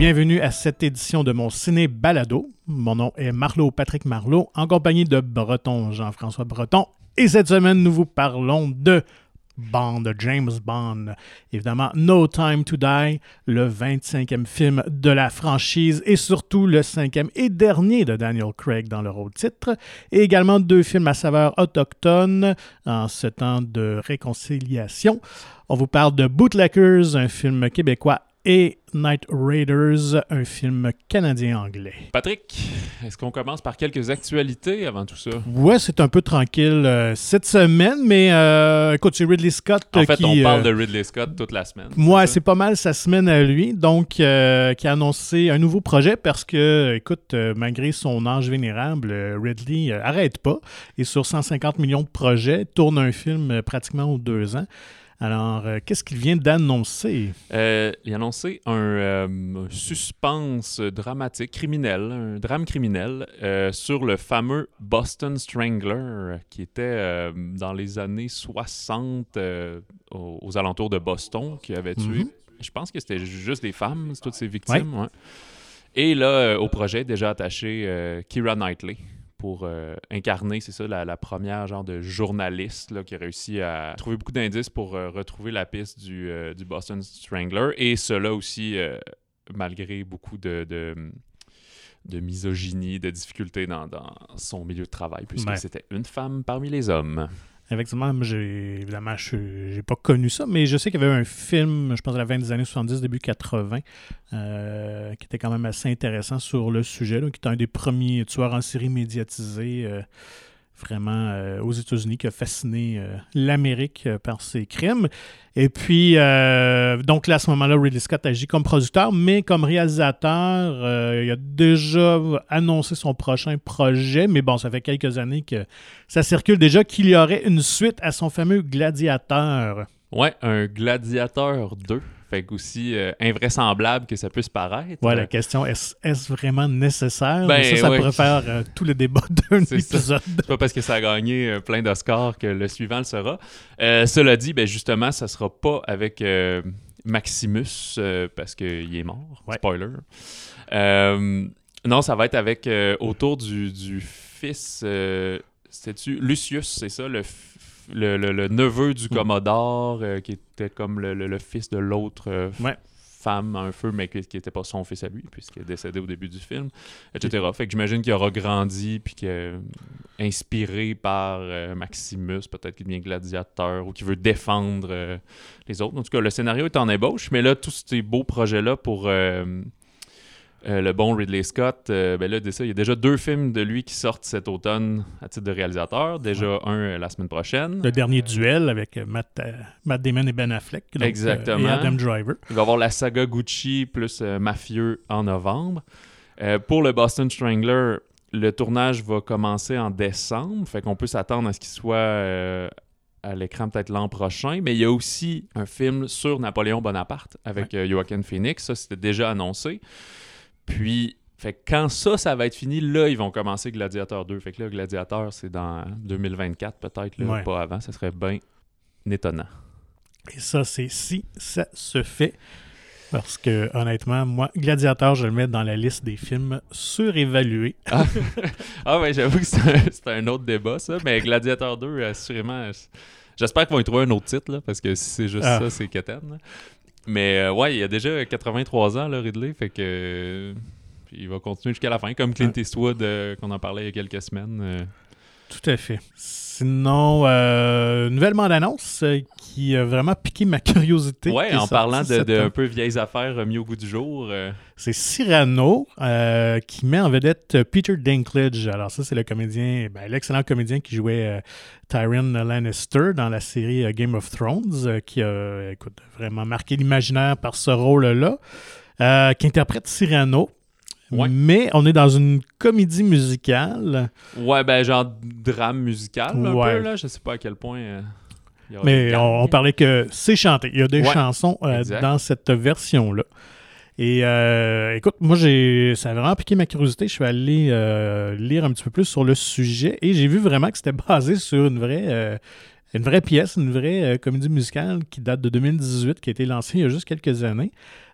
Bienvenue à cette édition de mon ciné balado. Mon nom est Marlot Patrick Marlot, en compagnie de Breton Jean-François Breton. Et cette semaine, nous vous parlons de Bond, James Bond. Évidemment, No Time to Die, le 25e film de la franchise et surtout le cinquième et dernier de Daniel Craig dans le rôle titre. Et également deux films à saveur autochtone en ce temps de réconciliation. On vous parle de Bootleggers, un film québécois et Night Raiders, un film canadien-anglais. Patrick, est-ce qu'on commence par quelques actualités avant tout ça? Ouais, c'est un peu tranquille euh, cette semaine, mais euh, écoute, c'est Ridley Scott En fait, qui... on parle euh, de Ridley Scott toute la semaine. Ouais, c'est pas mal sa semaine à lui, donc euh, qui a annoncé un nouveau projet parce que, écoute, euh, malgré son âge vénérable, euh, Ridley euh, arrête pas et sur 150 millions de projets tourne un film euh, pratiquement aux deux ans. Alors, euh, qu'est-ce qu'il vient d'annoncer? Euh, il a annoncé un euh, suspense dramatique, criminel, un drame criminel sur le fameux Boston Strangler qui était dans les années 60 euh, aux, aux alentours de Boston, qui avait tué. Mhm. Je pense que c'était juste des femmes, toutes ces victimes. ouais. Et là, au projet, déjà attaché Keira Knightley pour euh, incarner, c'est ça, la, la première genre de journaliste là, qui a réussi à trouver beaucoup d'indices pour euh, retrouver la piste du, euh, du Boston Strangler. Et cela aussi, malgré beaucoup de, de, de misogynie, de difficultés dans, dans son milieu de travail, puisque Ouais. c'était une femme parmi les hommes. Effectivement, j'ai, évidemment, je n'ai pas connu ça, mais je sais qu'il y avait un film, je pense à la fin des années 70, début 80, euh, qui était quand même assez intéressant sur le sujet, qui était un des premiers tueurs en série médiatisés euh, vraiment euh, aux États-Unis, qui a fasciné euh, l'Amérique euh, par ses crimes. Et puis, donc là, à ce moment-là, Ridley Scott agit comme producteur, mais comme réalisateur, il a déjà annoncé son prochain projet, mais bon, ça fait quelques années que ça circule déjà qu'il y aurait une suite à son fameux Gladiateur. Ouais, un Gladiateur 2. Fait qu'aussi euh, invraisemblable que ça puisse paraître. Ouais, la question, est-ce vraiment nécessaire? Ben, ça, ça ouais. pourrait faire euh, tout le débat d'un épisode. C'est pas parce que ça a gagné euh, plein d'Oscars que le suivant le sera. Euh, cela dit, ben justement, ça sera pas avec Maximus parce qu'il est mort. Ouais. Spoiler. Non, ça va être avec autour du, du fils. C'était-tu Lucius, c'est ça, le, le, le- le neveu du Mm. Commodore, euh, qui était comme le, fils de l'autre euh, Ouais. femme un peu, mais qui n'était pas son fils à lui, puisqu'il est décédé au début du film, etc. Fait que j'imagine qu'il aura grandi, puis qu'il est inspiré par euh, Maximus, peut-être qu'il devient gladiateur, ou qu'il veut défendre euh, les autres. En tout cas, le scénario est en ébauche, mais là, tous ces beaux projets-là pour... euh, le bon Ridley Scott, euh, ben là, il y a déjà deux films de lui qui sortent cet automne à titre de réalisateur. Déjà un euh, la semaine prochaine. Le dernier duel avec Matt, Matt Damon et Ben Affleck. donc, Exactement. et Adam Driver. Il va y avoir la saga Gucci plus Mafieux en novembre. Pour le Boston Strangler, le tournage va commencer en décembre, fait qu'on peut s'attendre à ce qu'il soit à l'écran peut-être l'an prochain. Mais il y a aussi un film sur Napoléon Bonaparte avec euh, Joaquin Phoenix. Ça, c'était déjà annoncé. Puis, fait quand ça, ça va être fini, là, ils vont commencer Gladiator 2. Fait que là, Gladiator, c'est dans 2024 peut-être, là, Ouais. pas avant. Ça serait bien étonnant. Et ça, c'est si ça se fait. Parce que, honnêtement, moi, Gladiateur, je le mets dans la liste des films surévalués. Ah, ah ouais, j'avoue que c'est un, un autre débat, ça. Mais Gladiator 2, assurément, j'espère qu'ils vont y trouver un autre titre, là, parce que si c'est juste Ah. ça, c'est quétaine. Mais euh, ouais, il a déjà 83 ans, là, Ridley, fait que euh, il va continuer jusqu'à la fin, comme Clint Eastwood, euh, qu'on en parlait il y a quelques semaines. euh. Tout à fait. Sinon, euh, nouvelle bande-annonce euh, qui a vraiment piqué ma curiosité. Ouais, en parlant de, un peu vieilles affaires mis au goût du jour. euh, C'est Cyrano euh, qui met en vedette Peter Dinklage. Alors ça, c'est le comédien, ben, l'excellent comédien qui jouait Tyrion Lannister dans la série Game of Thrones, qui a écoute, vraiment marqué l'imaginaire par ce rôle-là, qui interprète Cyrano. Ouais. Mais on est dans une comédie musicale. Ouais, ben genre drame musical, un Ouais. peu, là. Je sais pas à quel point. euh, Mais on, parlait que c'est chanté. Il y a des Ouais, chansons euh, dans cette version-là. Et euh, écoute, moi, j'ai, ça a vraiment piqué ma curiosité. Je suis allé lire un petit peu plus sur le sujet et j'ai vu vraiment que c'était basé sur une vraie, une vraie pièce, une vraie euh, comédie musicale qui date de 2018, qui a été lancée il y a juste quelques années.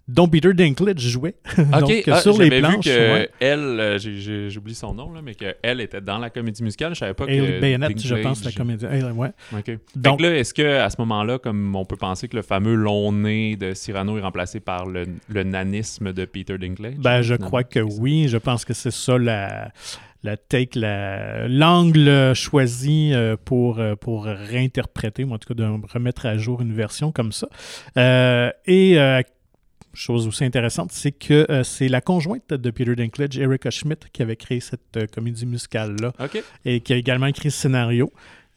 Dont Peter Dinklage jouait. Ok, Donc, ah, sur les planches. vu que ouais. elle, euh, j'ai- j'oublie son nom, là, mais qu'elle était dans la comédie musicale. Je savais pas Hailey que. Bayonet, je pense, la comédie. Ouais. Ok. Fait Donc- là, est-ce que à ce moment-là, comme on peut penser que le fameux long nez de Cyrano est remplacé par le, le nanisme de Peter Dinklage? Ben, je crois que oui. Je pense que c'est ça la, la take, la- l'angle choisi euh, pour, euh, pour réinterpréter, ou en tout cas de remettre à jour une version comme ça. Euh, et euh, chose aussi intéressante, c'est que euh, c'est la conjointe de Peter Dinklage, Erica Schmidt, qui avait créé cette euh, comédie musicale-là Ok. et qui a également écrit le scénario.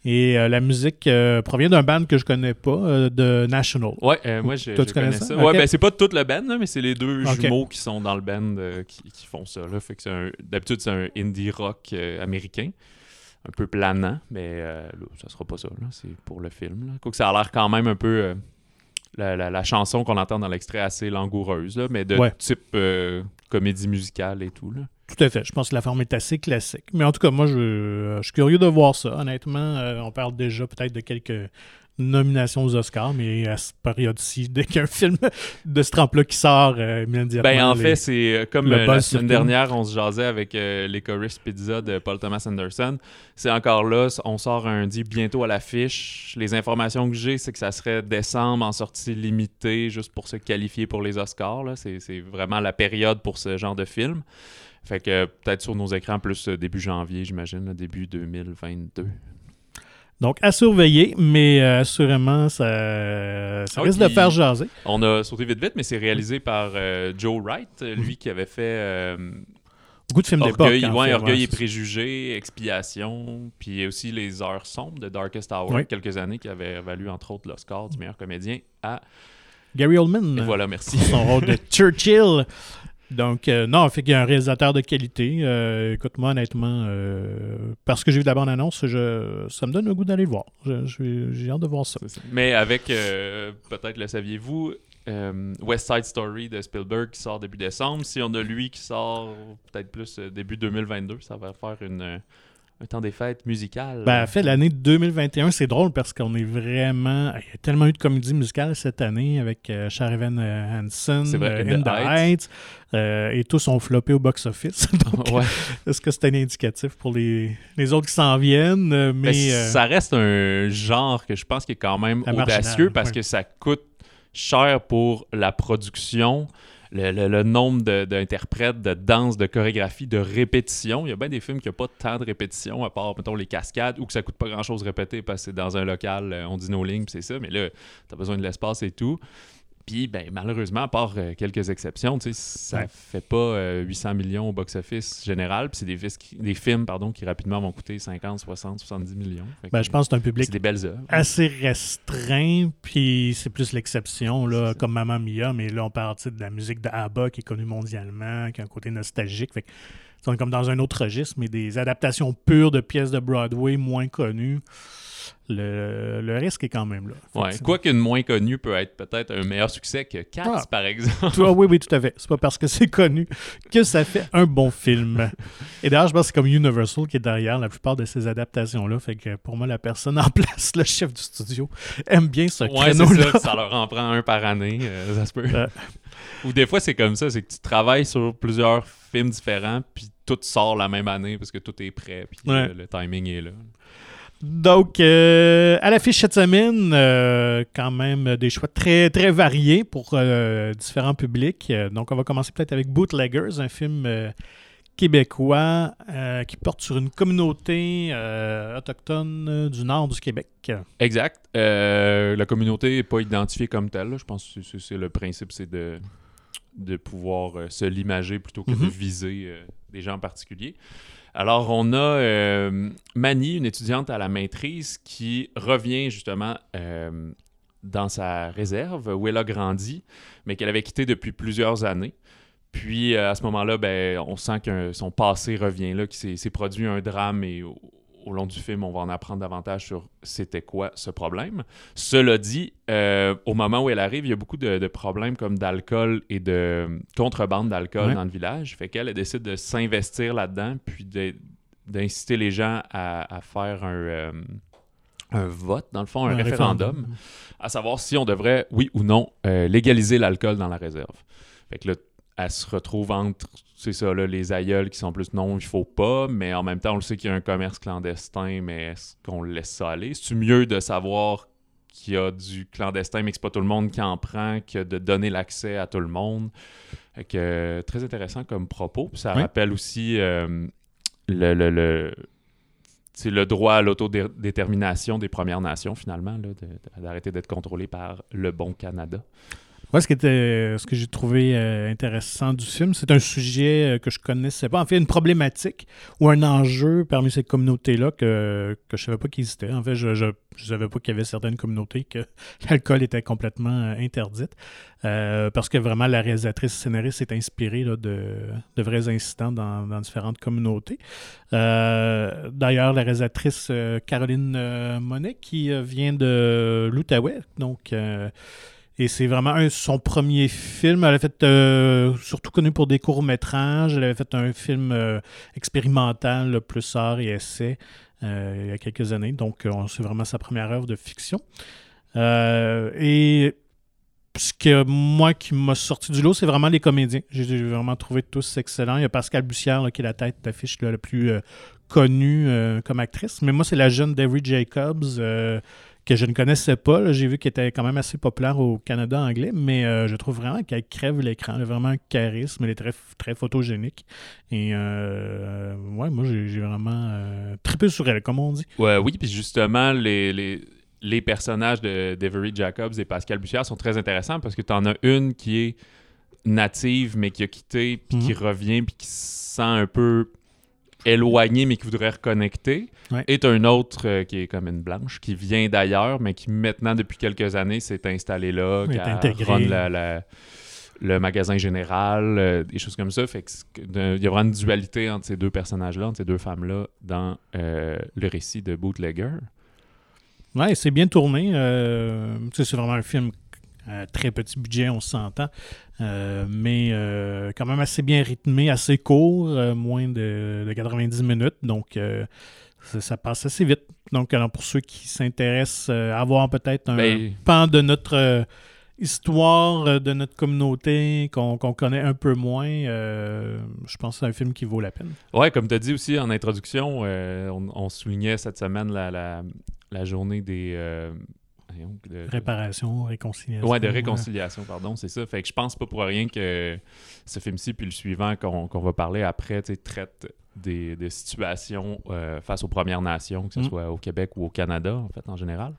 Et euh, la musique euh, provient d'un band que je connais pas, euh, de National. Ouais, moi je, Toi, je tu connais ça? ça. Ok. Ouais, ben c'est pas tout le band, là, mais c'est les deux jumeaux qui sont dans le band qui, qui font ça. Là. Fait que D'habitude, c'est un indie rock américain. Un peu planant, mais là, ça sera pas ça. C'est pour le film. Là. Quoique ça a l'air quand même un peu. La, la- la chanson qu'on entend dans l'extrait assez langoureuse, là, mais de Ouais. type euh, comédie musicale et tout. Là. Tout à fait. Je pense que la forme est assez classique. Mais en tout cas, moi, je, euh, je suis curieux de voir ça. Honnêtement, euh, on parle déjà peut-être de quelques nominations aux Oscars, mais à cette période-ci, dès qu'il y a un film de ce trempe-là qui sort euh, immédiatement... Ben, en les- fait, c'est euh, comme euh, la semaine dernière, on se jasait avec euh, l'Ecorist Pizza de Paul Thomas Anderson. C'est encore là, on sort un dit bientôt à l'affiche. Les informations que j'ai, c'est que ça serait décembre en sortie limitée, juste pour se qualifier pour les Oscars. C'est vraiment la période pour ce genre de film. Fait que peut-être sur nos écrans plus début janvier, j'imagine, début 2022. Donc, à surveiller, mais euh, assurément, ça, ça Ah, risque de faire jaser. On a sauté vite vite, mais c'est réalisé par euh, Joe Wright, euh, lui qui avait fait euh, Beaucoup de films d'époque. Orgueil, ouais, fait, Orgueil ouais, et préjugés, Expiation, puis aussi Les Heures sombres de Darkest Hour, Oui. quelques années, qui avait valu entre autres l'Oscar du meilleur comédien à. Gary Oldman. Et voilà, merci. son rôle de Churchill. Donc, euh, non, fait qu'il y a un réalisateur de qualité. Euh, Écoute-moi, honnêtement, euh, parce que j'ai vu la bande-annonce, ça me donne le goût d'aller le voir. J'ai hâte de voir ça. Ça. Mais avec, euh, peut-être le saviez-vous, West Side Story de Spielberg qui sort début décembre. Si on a lui qui sort peut-être plus début 2022, ça va faire une, un temps des fêtes musicales. Ben, en fait, l'année 2021, c'est drôle parce qu'on est vraiment. Il y a tellement eu de comédies musicales cette année avec euh, Sharivan euh, Hansen, vrai, euh, In the the Heights. Heights, euh, et tous ont floppé au box-office. Ouais. est-ce que c'est un indicatif pour les, les autres qui s'en viennent? Euh, Mais Mais. euh, ça reste un genre que je pense qui est quand même audacieux parce ouais. que ça coûte cher pour la production, le, nombre d'interprètes, de, danse, de chorégraphie, de répétition. Il y a bien des films qui n'ont pas tant de répétition, à part, mettons, les cascades, ou que ça coûte pas grand-chose répéter parce que c'est dans un local, euh, on dit nos lignes, c'est ça. Mais là, tu as besoin de l'espace et tout. Puis, ben, malheureusement, à part euh, quelques exceptions, ça Ouais. fait pas euh, 800 millions au box-office général. Puis c'est des, fis- qui- des films pardon, qui rapidement vont coûter 50, 60, 70 millions. Ben, je pense que c'est un public c'est des belles œuvres. assez restreint, puis c'est plus l'exception, là, comme Mamma Mia, mais là, on parle de la musique de ABBA qui est connue mondialement, qui a un côté nostalgique. Fait est comme dans un autre registre, mais des adaptations pures de pièces de Broadway moins connues, le, le risque est quand même là. Ouais. Quoi qu'une moins connue peut être peut-être un meilleur succès que Cats, Ah. par exemple. Toi, oui, oui, tout à fait. C'est pas parce que c'est connu que ça fait un bon film. Et d'ailleurs, je pense que c'est comme Universal qui est derrière la plupart de ces adaptations-là. Fait que pour moi, la personne en place, le chef du studio, aime bien ce Ouais, c'est créneau-là. ça. Ça leur en prend un par année. euh, ça se peut. Ou des fois, c'est comme ça. C'est que tu travailles sur plusieurs films différents, puis tout sort la même année parce que tout est prêt, puis Ouais. euh, le timing est là. Donc, euh, à l'affiche cette semaine, euh, quand même des choix très, très variés pour euh, différents publics. Donc, on va commencer peut-être avec Bootleggers, un film québécois qui porte sur une communauté autochtone du nord du Québec. Exact. La communauté n'est pas identifiée comme telle. là. Je pense que c'est- le principe, c'est de, de pouvoir se l'imager plutôt que de Mhm. viser des gens en particulier. Alors, on a euh, Mani, une étudiante à la maîtrise, qui revient justement euh, dans sa réserve où elle a grandi, mais qu'elle avait quitté depuis plusieurs années. Puis euh, à ce moment-là, ben, on sent que son passé revient qu'il s'est produit un drame et au, long du film, on va en apprendre davantage sur c'était quoi ce problème. Cela dit, euh, au moment où elle arrive, il y a beaucoup de, de problèmes comme d'alcool et de contrebande d'alcool Ouais. dans le village. Fait qu'elle elle décide de s'investir là-dedans, puis d'inciter les gens à, à faire un, euh, un vote, dans le fond, un, référendum, à savoir si on devrait, oui ou non, euh, légaliser l'alcool dans la réserve. Fait que là, elle se retrouve entre, c'est ça, là, les aïeuls qui sont plus non, il faut pas, mais en même temps, on le sait qu'il y a un commerce clandestin, mais est-ce qu'on laisse ça aller? C'est-tu mieux de savoir qu'il y a du clandestin, mais que c'est pas tout le monde qui en prend, que de donner l'accès à tout le monde? Que, très intéressant comme propos. Puis ça rappelle aussi euh, le, le, le c'est le droit à l'autodétermination des Premières Nations, finalement, d'arrêter d'être contrôlé par le bon Canada. Ouais, ce, qui était, ce que j'ai trouvé euh, intéressant du film, c'est un sujet euh, que je connaissais pas. En fait, une problématique ou un enjeu parmi ces communautés-là que, que je savais pas qu'il existait. En fait, je, je, savais pas qu'il y avait certaines communautés que l'alcool était complètement euh, interdite. parce que vraiment, la réalisatrice scénariste s'est inspirée de, de, vrais incidents dans, dans différentes communautés. D'ailleurs, la réalisatrice Caroline Monet, qui vient de l'Outaouais, donc et c'est vraiment son premier film. Elle a fait, euh, surtout connu pour des courts-métrages, elle avait fait un film euh, expérimental, plus art et essai, euh, il y a quelques années. Donc, c'est vraiment sa première œuvre de fiction. et ce que moi qui m'a sorti du lot, c'est vraiment les comédiens. J'ai vraiment trouvé tous excellents. Il y a Pascal Bussière qui est la tête d'affiche la plus connue comme actrice. Mais moi, c'est la jeune Devery Jacobs que je ne connaissais pas. J'ai vu qu'elle était quand même assez populaire au Canada anglais, mais euh, je trouve vraiment qu'elle crève l'écran. Elle a vraiment un charisme. Elle est très, très photogénique. Et euh, ouais, moi, j'ai vraiment euh, trippé sur elle, comme on dit. Ouais, oui, puis justement, les, les, les personnages de Devery Jacobs et Pascal Bussière sont très intéressants parce que tu en as une qui est native, mais qui a quitté, puis qui mhm. revient, puis qui se sent un peu éloigné mais qui voudrait reconnecter. Et un autre euh, qui est comme une blanche, qui vient d'ailleurs, mais qui maintenant, depuis quelques années, s'est installé là, qui a le magasin général, euh, des choses comme ça. Fait il y a vraiment une dualité entre ces deux personnages-là, entre ces deux femmes-là, dans euh, le récit de Bootlegger. Ouais, c'est bien tourné. c'est vraiment un film très petit budget, on s'entend. Euh, mais euh, quand même assez bien rythmé, assez court, euh, moins de, 90 minutes. Donc, ça, passe assez vite. Donc, alors pour ceux qui s'intéressent à voir peut-être un ben, pan de notre histoire, de notre communauté qu'on connaît un peu moins, je pense que c'est un film qui vaut la peine. Ouais, comme tu as dit aussi en introduction, on, soulignait cette semaine la, la journée des de, Réparation, réconciliation. Ouais, de réconciliation, pardon, c'est ça. Fait que je pense pas pour rien que ce film-ci, puis le suivant qu'on va parler après, traite des, situations euh, face aux Premières Nations, que ce mm. soit au Québec ou au Canada, en fait, en général.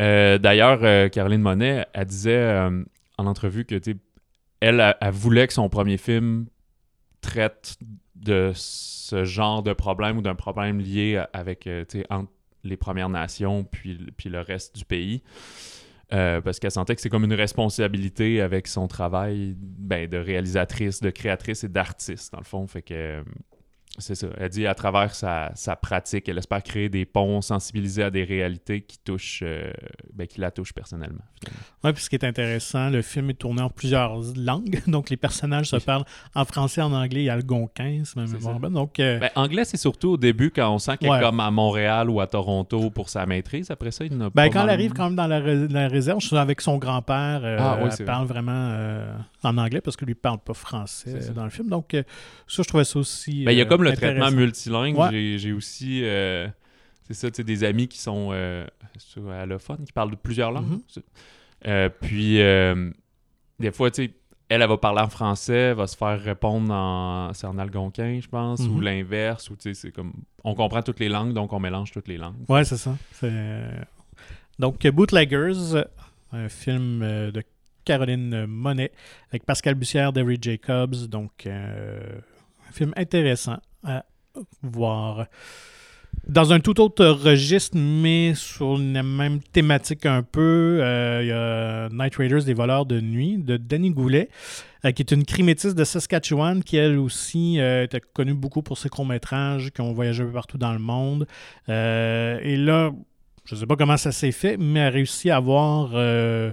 Euh, d'ailleurs, euh, Caroline Monet, elle disait en entrevue que, elle, elle, voulait que son premier film traite de ce genre de problème ou d'un problème lié avec, entre les Premières Nations puis, puis le reste du pays. Euh, parce qu'elle sentait que c'est comme une responsabilité avec son travail ben, de réalisatrice, de créatrice et d'artiste, dans le fond. Fait que c'est ça. Elle dit à travers sa, pratique, elle espère créer des ponts, sensibiliser à des réalités qui touchent, euh, ben, qui la touchent personnellement. Oui, puis ce qui est intéressant, le film est tourné en plusieurs langues. Donc, les personnages se parlent en français, en anglais et algonquin, même Donc, euh, ben, anglais, c'est surtout au début quand on sent qu'elle est comme à Montréal ou à Toronto pour sa maîtrise. Après ça, il n'a ben, Quand elle arrive quand même dans la, réserve, je suis avec son grand-père. Euh, ah, elle parle vraiment en anglais parce que lui ne parle pas français dans le film. Donc, ça, je trouvais ça aussi. Ben, il y a comme le traitement multilingue. J'ai aussi. Euh, c'est ça, des amis qui sont euh, allophones, qui parlent de plusieurs langues. Mm-hmm. Euh, puis, des fois, tu sais, elle, elle va parler en français, va se faire répondre en, en algonquin, je pense, ou mm-hmm. l'inverse, ou tu sais, c'est comme, on comprend toutes les langues, donc on mélange toutes les langues. Ouais, c'est ça. Donc, Bootleggers, un film de Caroline Monet, avec Pascal Bussière, David Jacobs, donc un film intéressant à voir. Dans un tout autre registre, mais sur la même thématique un peu, euh, il y a Night Raiders des voleurs de nuit de Danny Goulet, euh, qui est une crimétiste de Saskatchewan, qui elle aussi euh, était connue beaucoup pour ses courts-métrages, qui ont voyagé un peu partout dans le monde. et là, je ne sais pas comment ça s'est fait, mais a réussi à avoir euh,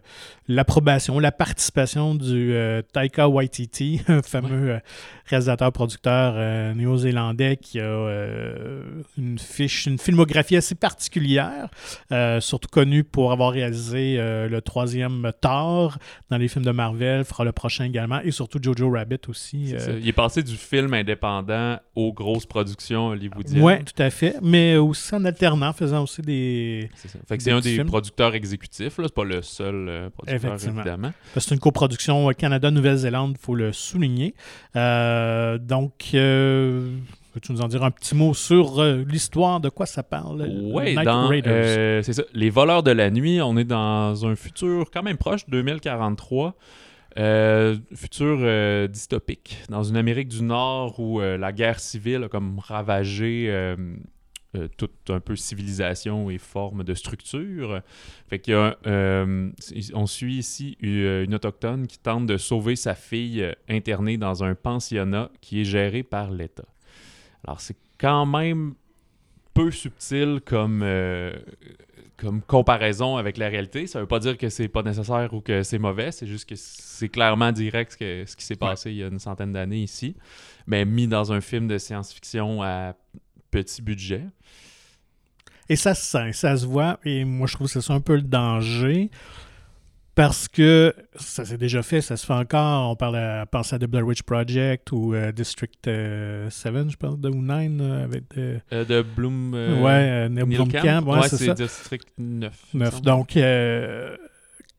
l'approbation, la participation du euh, Taika Waititi, un fameux euh, réalisateur-producteur néo-zélandais qui a une fiche, une filmographie assez particulière, surtout connu pour avoir réalisé le troisième Thor dans les films de Marvel, fera le prochain également, et surtout Jojo Rabbit aussi. Il est passé du film indépendant aux grosses productions hollywoodiennes. Oui, tout à fait, mais aussi en alternant, faisant aussi des c'est un des producteurs exécutifs, c'est pas le seul euh, producteur, évidemment. C'est une coproduction Canada-Nouvelle-Zélande, il faut le souligner. Euh, donc, euh, Veux-tu nous en dire un petit mot sur l'histoire, de quoi ça parle? Oui, c'est ça. Les voleurs de la nuit, on est dans un futur quand même proche, 2043. futur dystopique, dans une Amérique du Nord où la guerre civile a comme ravagé euh, toute un peu civilisation et forme de structure. Fait qu'il y a, euh, on suit ici euh, une, autochtone qui tente de sauver sa fille internée dans un pensionnat qui est géré par l'État. Alors c'est quand même peu subtil comme, comme comparaison avec la réalité. Ça veut pas dire que c'est pas nécessaire ou que c'est mauvais, c'est juste que c'est clairement direct ce, ce qui s'est passé il y a une centaine d'années ici, mais mis dans un film de science-fiction à petit budget. Et ça se sent, ça se voit. Et moi, je trouve que c'est ça un peu le danger. Parce que ça s'est déjà fait, ça se fait encore. On parle à, pense à The Blair Witch Project ou euh, District 7, euh, je pense, ou 9 avec de, euh, de Bloom. ouais, Neil Blomkamp. Ouais, c'est District 9. 9. Donc,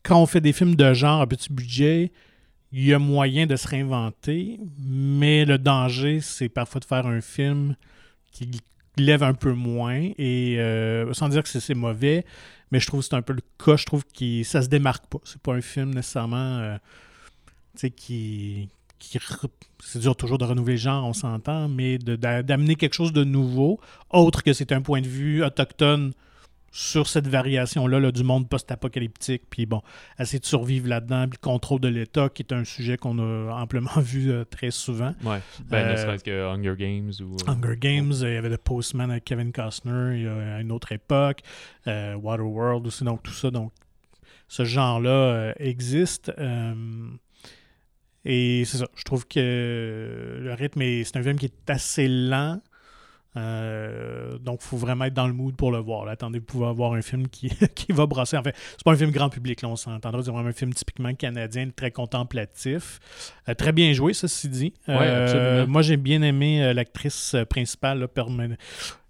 quand on fait des films de genre à petit budget, il y a moyen de se réinventer, mais le danger, c'est parfois de faire un film qui lève un peu moins, et euh, sans dire que c'est mauvais, mais je trouve que c'est un peu le cas. Je trouve que ça se démarque pas. C'est pas un film nécessairement euh, qui, qui c'est dur toujours de renouveler le genre, on s'entend, mais d'amener quelque chose de nouveau, autre que c'est un point de vue autochtone sur cette variation-là du monde post-apocalyptique, puis bon, essayer de survivre là-dedans, puis le contrôle de l'État, qui est un sujet qu'on a amplement vu euh, très souvent. Ouais, ben, ne euh, serait-ce que Hunger Games ou... Euh, Hunger Games, il y avait The Postman avec Kevin Costner, il y a une autre époque, Waterworld aussi, donc tout ça, donc ce genre-là existe. et c'est ça, je trouve que le rythme, c'est un film qui est assez lent, euh, donc, il faut vraiment être dans le mood pour le voir. Attendez, vous pouvez avoir un film qui, qui va brasser. En fait, c'est pas un film grand public, là, on s'entendra. C'est vraiment un film typiquement canadien, très contemplatif. Euh, très bien joué, ceci dit. Euh, moi, j'ai bien aimé l'actrice principale,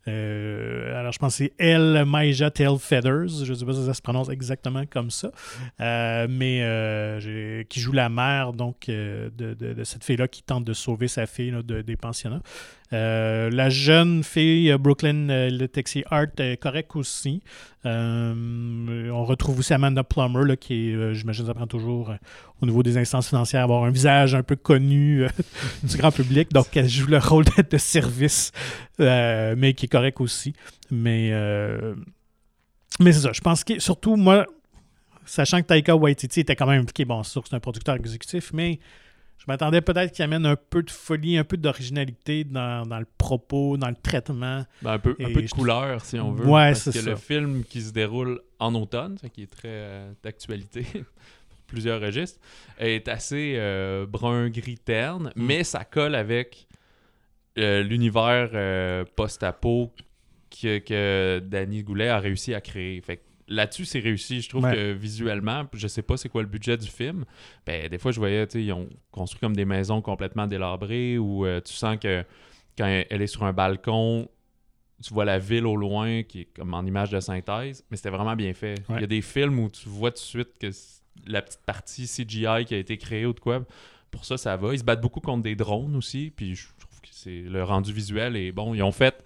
alors, je pense que c'est Elle Maija Tail Feathers. Je ne sais pas si ça se prononce exactement comme ça. mais qui joue la mère donc, de, de, cette fille-là qui tente de sauver sa fille des pensionnats. Euh, la jeune fille euh, Brooklyn euh, le Taxi Art est correcte aussi. on retrouve aussi Amanda Plummer, là, qui est, j'imagine, ça prend toujours au niveau des instances financières, avoir un visage un peu connu du grand public. Donc, elle joue le rôle de service, mais qui correct aussi. Mais, mais c'est ça. Je pense que, surtout, moi, sachant que Taika Waititi était quand même impliqué, bon, c'est sûr que c'est un producteur exécutif, mais je m'attendais peut-être qu'il amène un peu de folie, un peu d'originalité dans, le propos, dans le traitement. Ben, un peu, un peu de couleur, si on veut. Ouais, c'est ça. le film qui se déroule en automne, qui est très euh, d'actualité pour plusieurs registres, est assez euh, brun-gris terne, mm. mais ça colle avec euh, l'univers post-apo que, que Danny Goulet a réussi à créer. Fait là-dessus, c'est réussi. Je trouve que visuellement, je sais pas c'est quoi le budget du film. Ben, des fois, je voyais, tu sais, ils ont construit comme des maisons complètement délabrées où euh, tu sens que quand elle est sur un balcon, tu vois la ville au loin qui est comme en image de synthèse, mais c'était vraiment bien fait. Il y a des films où tu vois tout de suite que la petite partie CGI qui a été créée ou de quoi, pour ça, ça va. Ils se battent beaucoup contre des drones aussi, puis je le rendu visuel est bon. Ils ont fait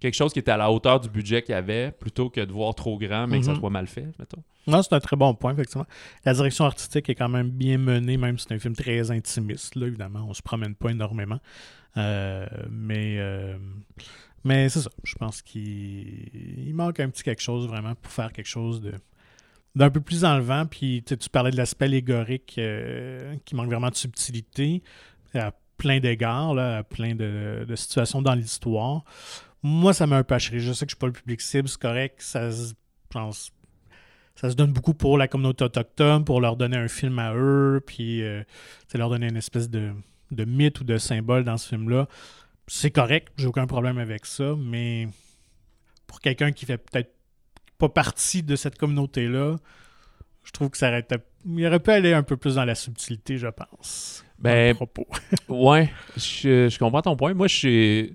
quelque chose qui était à la hauteur du budget qu'il y avait, plutôt que de voir trop grand, mais que ça mhm. soit mal fait, mettons. Non, c'est un très bon point, effectivement. La direction artistique est quand même bien menée, même si c'est un film très intimiste, là, évidemment. On se promène pas énormément. Euh, mais euh, mais c'est ça. Je pense qu'il manque un petit quelque chose, vraiment, pour faire quelque chose de d'un peu plus enlevant. Puis tu parlais de l'aspect allégorique euh, qui manque vraiment de subtilité à plein d'égards, plein de, situations dans l'histoire moi, ça m'a un peu acheté. Je sais que je suis pas le public cible, c'est correct. Ça se donne beaucoup pour la communauté autochtone, pour leur donner un film à eux, puis euh, leur donner une espèce de, mythe ou de symbole dans ce film-là. C'est correct, j'ai aucun problème avec ça, mais pour quelqu'un qui fait peut-être pas partie de cette communauté-là, je trouve que ça aurait, il aurait pu aller un peu plus dans la subtilité, je pense. Ben, propos. ouais, je, je, comprends ton point. Moi, je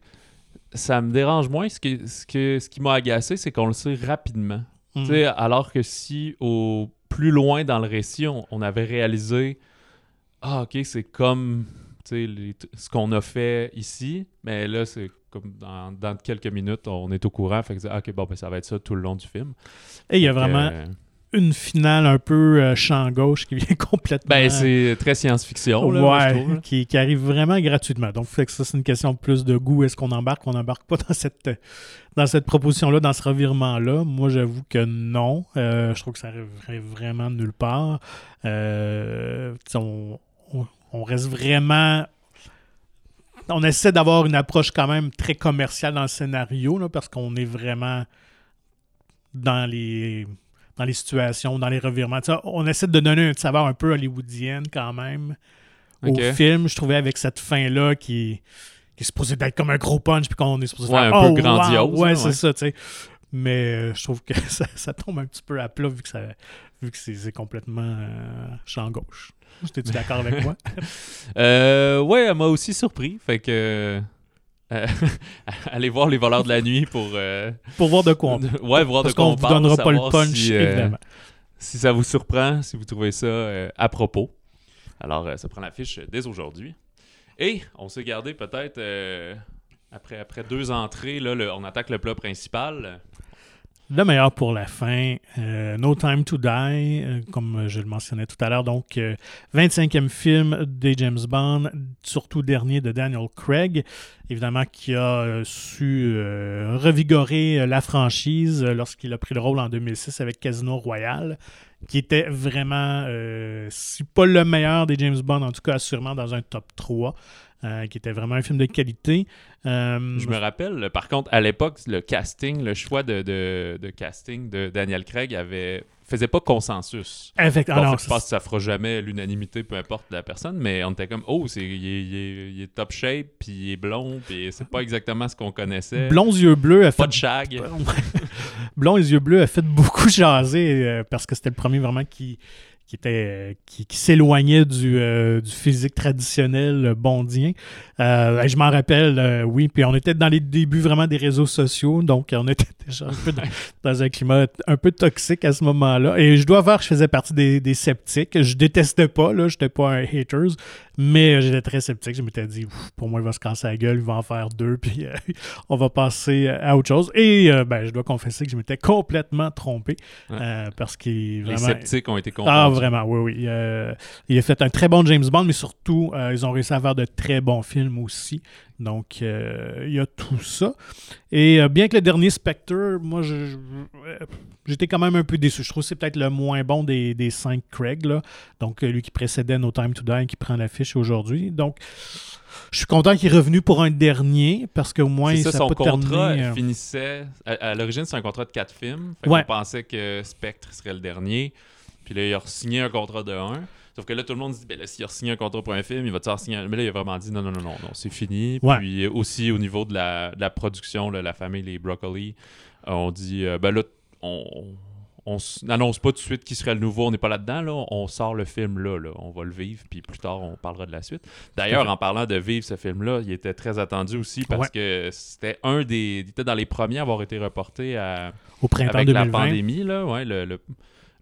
ça me dérange moins. Ce qui, ce ce qui m'a agacé, c'est qu'on le sait rapidement. Mm. Alors que si au plus loin dans le récit, on, avait réalisé Ah, ok, c'est comme ce qu'on a fait ici, mais là, c'est comme dans, quelques minutes, on est au courant. Fait que, ok, bon, ben, ça va être ça tout le long du film. Et il y a vraiment. Euh, une finale un peu euh, champ gauche qui vient complètement. Ben, c'est très science-fiction. Ouais, qui, qui, arrive vraiment gratuitement. Donc, fait que ça, c'est une question de plus de goût. Est-ce qu'on embarque ou on n'embarque pas dans cette, dans cette proposition-là, dans ce revirement-là? Moi, j'avoue que non. Euh, je trouve que ça arriverait vraiment nulle part. Euh, on, on, reste vraiment on essaie d'avoir une approche quand même très commerciale dans le scénario, là, parce qu'on est vraiment dans les dans les situations, dans les revirements. on essaie de donner un savoir un peu hollywoodienne quand même au film. Je trouvais avec cette fin-là qui, qui est supposée être comme un gros punch, puis qu'on est supposé ouais, faire un peu oh, grandiose. Ouais, c'est ça, tu sais. Mais euh, je trouve que ça, tombe un petit peu à plat vu que, ça, vu que c'est complètement euh, champ gauche. T'es-tu d'accord avec moi? euh, ouais, elle m'a aussi surpris. Fait que euh, allez voir les voleurs de la nuit pour euh, pour voir de quoi on ouais voir Parce de quoi on, vous donnera pas le punch si, euh, évidemment. si ça vous surprend si vous trouvez ça à propos. Alors ça prend l'affiche dès aujourd'hui. Et on s'est gardé peut-être après après deux entrées là on attaque le plat principal le meilleur pour la fin, euh, No Time to Die, euh, comme je le mentionnais tout à l'heure. Donc, 25e euh, film des James Bond, surtout dernier de Daniel Craig, évidemment, qui a su revigorer la franchise lorsqu'il a pris le rôle en 2006 avec Casino Royale, qui était vraiment, si pas le meilleur des James Bond, en tout cas, sûrement dans un top 3. Euh, qui était vraiment un film de qualité. Euh, je me rappelle, par contre, à l'époque, le casting, le choix de, de, casting de Daniel Craig avait faisait pas consensus. Effectivement. je pense que ça fera jamais l'unanimité, peu importe la personne, mais on était comme, oh, c'est, il, est, top shape, puis il est blond, puis c'est pas exactement ce qu'on connaissait. Blond yeux bleus a fait... Pas de shag. blond yeux bleus a fait beaucoup jaser, euh, parce que c'était le premier vraiment qui qui était qui, s'éloignait du, euh, du, physique traditionnel bondien. Euh, je m'en rappelle, euh, oui, puis on était dans les débuts vraiment des réseaux sociaux, donc on était déjà un peu dans, un climat un peu toxique à ce moment-là. Et je dois voir je faisais partie des, des sceptiques. Je détestais pas, là, j'étais pas un haters, mais j'étais très sceptique. Je m'étais dit, pour moi, il va se casser la gueule, il va en faire deux, puis on va passer à autre chose. Et ben, je dois confesser que je m'étais complètement trompé, parce qu'il Les sceptiques ont été confondus. Ah, vraiment, oui, oui. il a fait un très bon James Bond, mais surtout, ils ont réussi à faire de très bons films aussi. Donc, il y a tout ça. Et bien que le dernier Spectre, moi, j'étais quand même un peu déçu. Je trouve que c'est peut-être le moins bon des, des cinq Craig, là. Donc, lui qui précédait No Time to Die, qui prend l'affiche aujourd'hui. Donc, je suis content qu'il est revenu pour un dernier parce qu'au moins ça, ça son contrat finissait. À, l'origine, c'est un contrat de quatre films. On pensait que Spectre serait le dernier. Puis là, il a signé un contrat de 1. Sauf que là, tout le monde dit, ben là, s'il a signé un contrat pour un film, il va te signer un... Mais là, il a vraiment dit, non, non, non, non, non c'est fini. Puis aussi, au niveau de la, de la production, la famille, les Broccoli, on dit, euh, ben là, on, on n'annonce pas tout de suite qui serait le nouveau, on n'est pas là-dedans, là. on sort le film là, là, on va le vivre, puis plus tard on parlera de la suite. D'ailleurs, en parlant de vivre ce film-là, il était très attendu aussi parce que c'était un des. Il était dans les premiers à avoir été reporté à, Au printemps avec 2020. la pandémie, là, ouais, le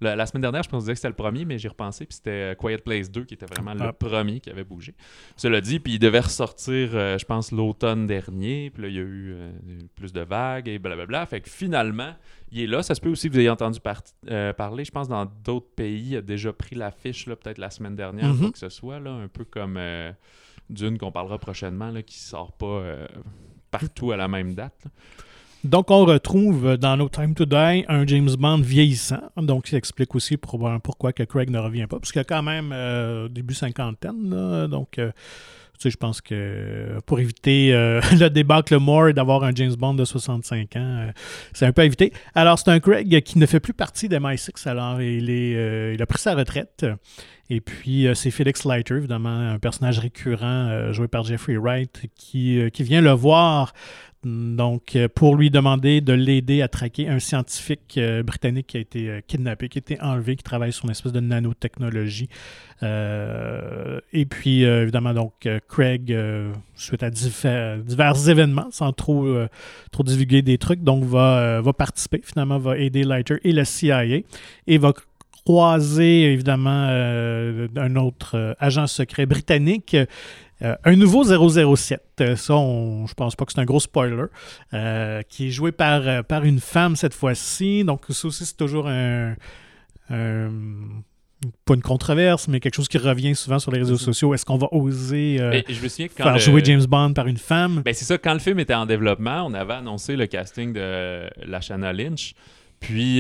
la, semaine dernière, je pense que c'était le premier, mais j'ai repensé, puis c'était euh, Quiet Place 2 qui était vraiment le ah. premier qui avait bougé. Cela dit, puis il devait ressortir, euh, je pense, l'automne dernier, puis là, il y a eu euh, plus de vagues et blablabla. Fait que finalement, il est là. Ça se peut aussi que vous ayez entendu parler, je pense, dans d'autres pays, il a déjà pris l'affiche, peut-être la semaine dernière, mm que ce soit, là, un peu comme Dune qu'on parlera prochainement, là, qui sort pas partout à la même date. Donc, on retrouve dans No Time to Die un James Bond vieillissant. Donc, ça explique aussi pourquoi que Craig ne revient pas. Parce qu'il a quand même euh, début cinquantaine. donc, euh, sais, je pense que pour éviter euh, le débâcle Moore d'avoir un James Bond de 65 ans, euh, c'est un peu évité. Alors, c'est un Craig qui ne fait plus partie d'MI6, alors il, est, il a pris sa retraite. Et puis, c'est Felix Leiter, évidemment, un personnage récurrent joué par Jeffrey Wright, qui vient le voir donc, euh, pour lui demander de l'aider à traquer un scientifique euh, britannique qui a été euh, kidnappé, qui a été enlevé, qui travaille sur une espèce de nanotechnologie. et puis, évidemment, donc, Craig, suite à divers, événements, sans trop, trop divulguer des trucs, donc va, va participer, finalement, va aider Leiter et le CIA et va croiser évidemment un autre agent secret britannique euh, un nouveau 007, euh, ça, on, je pense pas que c'est un gros spoiler, euh, qui est joué par, par une femme cette fois-ci. Donc, ça aussi, c'est toujours un, pas une controverse, mais quelque chose qui revient souvent sur les réseaux sociaux. Est-ce qu'on va oser faire jouer James Bond par une femme? Ben, c'est ça, quand le film était en développement, on avait annoncé le casting de Lashana Lynch. Puis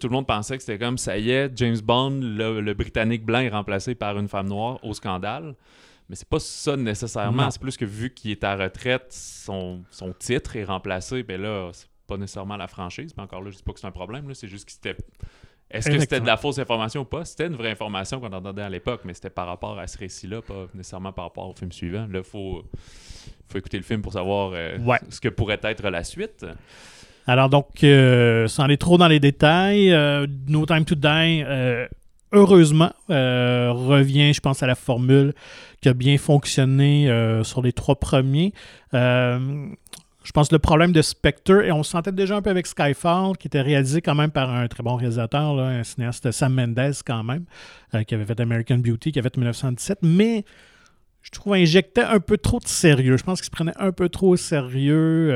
tout le monde pensait que c'était comme ça y est, James Bond, le, le, Britannique blanc est remplacé par une femme noire au scandale. Mais c'est pas ça nécessairement. C'est plus que vu qu'il est à retraite, son, son titre est remplacé. Ben là, c'est pas nécessairement la franchise. Mais encore là, je dis pas que c'est un problème. C'est juste que c'était. Est-ce que c'était de la fausse information ou pas? C'était une vraie information qu'on entendait à l'époque, mais c'était par rapport à ce récit-là, pas nécessairement par rapport au film suivant. Là, il faut, faut écouter le film pour savoir euh, ce que pourrait être la suite. Alors donc, euh, sans aller trop dans les détails, euh, No Time to Die, heureusement, revient, je pense, à la formule qui a bien fonctionné euh, sur les trois premiers. Euh, je pense le problème de Spectre, et on se sentait déjà un peu avec Skyfall, qui était réalisé quand même par un très bon réalisateur, un cinéaste Sam Mendes quand même, euh, qui avait fait American Beauty, qui avait fait 1917, mais je trouve injectait un peu trop de sérieux. Je pense qu'il se prenait un peu trop au sérieux.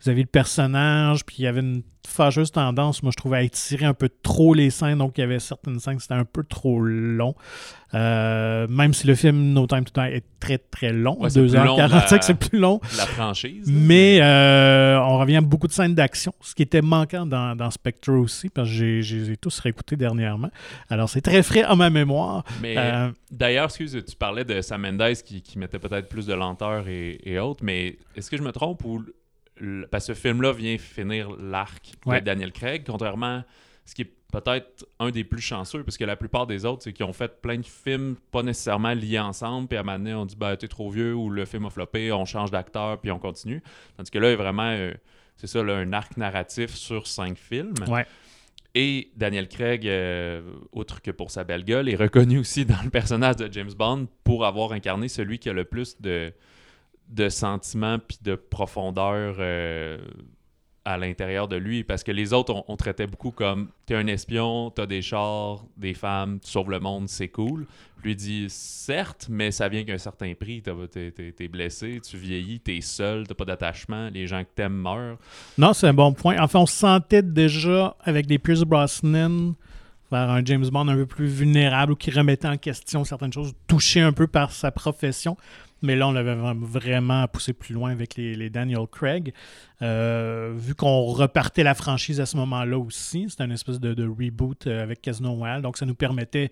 vous avez le personnage, puis il y avait une fâcheuse tendance, moi je trouvais, à étirer un peu trop les scènes, donc il y avait certaines scènes qui c'était un peu trop long. Euh, même si le film No Time to Die est très très long, 2h45, c'est plus long. La franchise. Mais euh, on revient à beaucoup de scènes d'action, ce qui était manquant dans, dans Spectre aussi, parce que j'ai, j'ai tous réécoutés dernièrement. Alors c'est très frais à ma mémoire. Mais euh, d'ailleurs, excuse, tu parlais de Sam Mendes qui, qui mettait peut-être plus de lenteur et, et autres, mais est-ce que je me trompe ou parce que ce film-là vient finir l'arc de Daniel Craig, contrairement à ce qui est peut-être un des plus chanceux, parce que la plupart des autres, c'est qu'ils ont fait plein de films pas nécessairement liés ensemble, puis à un moment donné, on dit bah, t'es trop vieux, ou le film a floppé, on change d'acteur, puis on continue. Tandis que là, il y a vraiment, euh, c'est ça, un arc narratif sur cinq films. Et Daniel Craig, euh, outre que pour sa belle gueule, est reconnu aussi dans le personnage de James Bond pour avoir incarné celui qui a le plus de de sentiments puis de profondeur euh, à l'intérieur de lui parce que les autres on, traitait beaucoup comme t'es un espion, t'as des chars, des femmes, tu sauves le monde, c'est cool. Lui dit certes, mais ça vient qu'un certain prix. T'es es, blessé, tu vieillis, t'es seul, t'as pas d'attachement, les gens que t'aimes meurent. Non, c'est un bon point. Enfin, on se sentait déjà avec des Pierce Brosnan vers un James Bond un peu plus vulnérable ou qui remettait en question certaines choses, touché un peu par sa profession. Mais là, on l'avait vraiment poussé plus loin avec les, Daniel Craig. Euh, vu qu'on repartait la franchise à ce moment-là aussi, c'était une espèce de, reboot euh, avec Casino Royale. Donc, ça nous permettait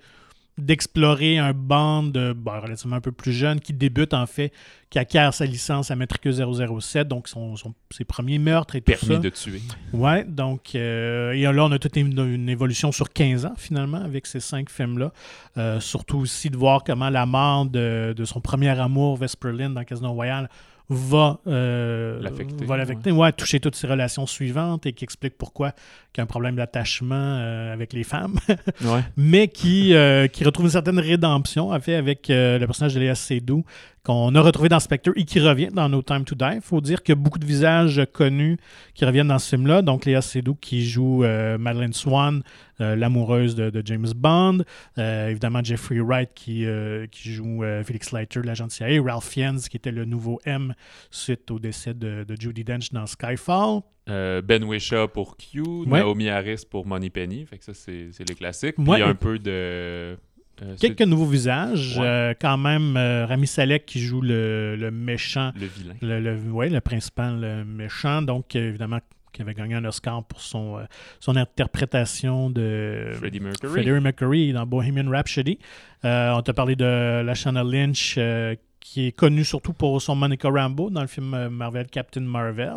d'explorer un band de, relativement un peu plus jeune qui débute en fait, qui acquiert sa licence à Matricule 007, donc son, ses premiers meurtres et tout Permis de tuer. Ouais, donc euh, et là on a toute une, évolution sur 15 ans finalement avec ces cinq films-là. Euh, surtout aussi de voir comment la mort de, de son premier amour, Vesperlin dans Casino Royale, va euh, l'affecter, ouais. toucher toutes ses relations suivantes et qui explique pourquoi il y a un problème d'attachement euh, avec les femmes, mais qui, euh, qui retrouve une certaine rédemption en fait avec le personnage de Léa Seydoux qu'on a retrouvé dans Spectre et qui revient dans No Time to Die. Il faut dire qu'il y a beaucoup de visages connus qui reviennent dans ce film-là. Donc, Léa Seydoux qui joue Madeleine Swan, l'amoureuse de, James Bond. évidemment, Jeffrey Wright qui, qui joue Felix Leiter, l'agent de CIA. Ralph Fiennes qui était le nouveau M suite au décès de, de Judy Dench dans Skyfall. Euh, ben Wishaw pour Q, Naomi Harris pour Money Penny. Fait que ça, c'est les classiques. Puis il y a un peu de. Euh, Quelques nouveaux visages. Euh, quand même, Rami Salek qui joue le, méchant. Le vilain. Le, le, le principal méchant. Donc, évidemment, qui avait gagné un Oscar pour son, euh, son interprétation de Freddie Mercury. Freddie Mercury dans Bohemian Rhapsody. Euh, on t'a parlé de Lashana Lynch, euh, qui est connue surtout pour son Monica Rambeau dans le film Marvel Captain Marvel.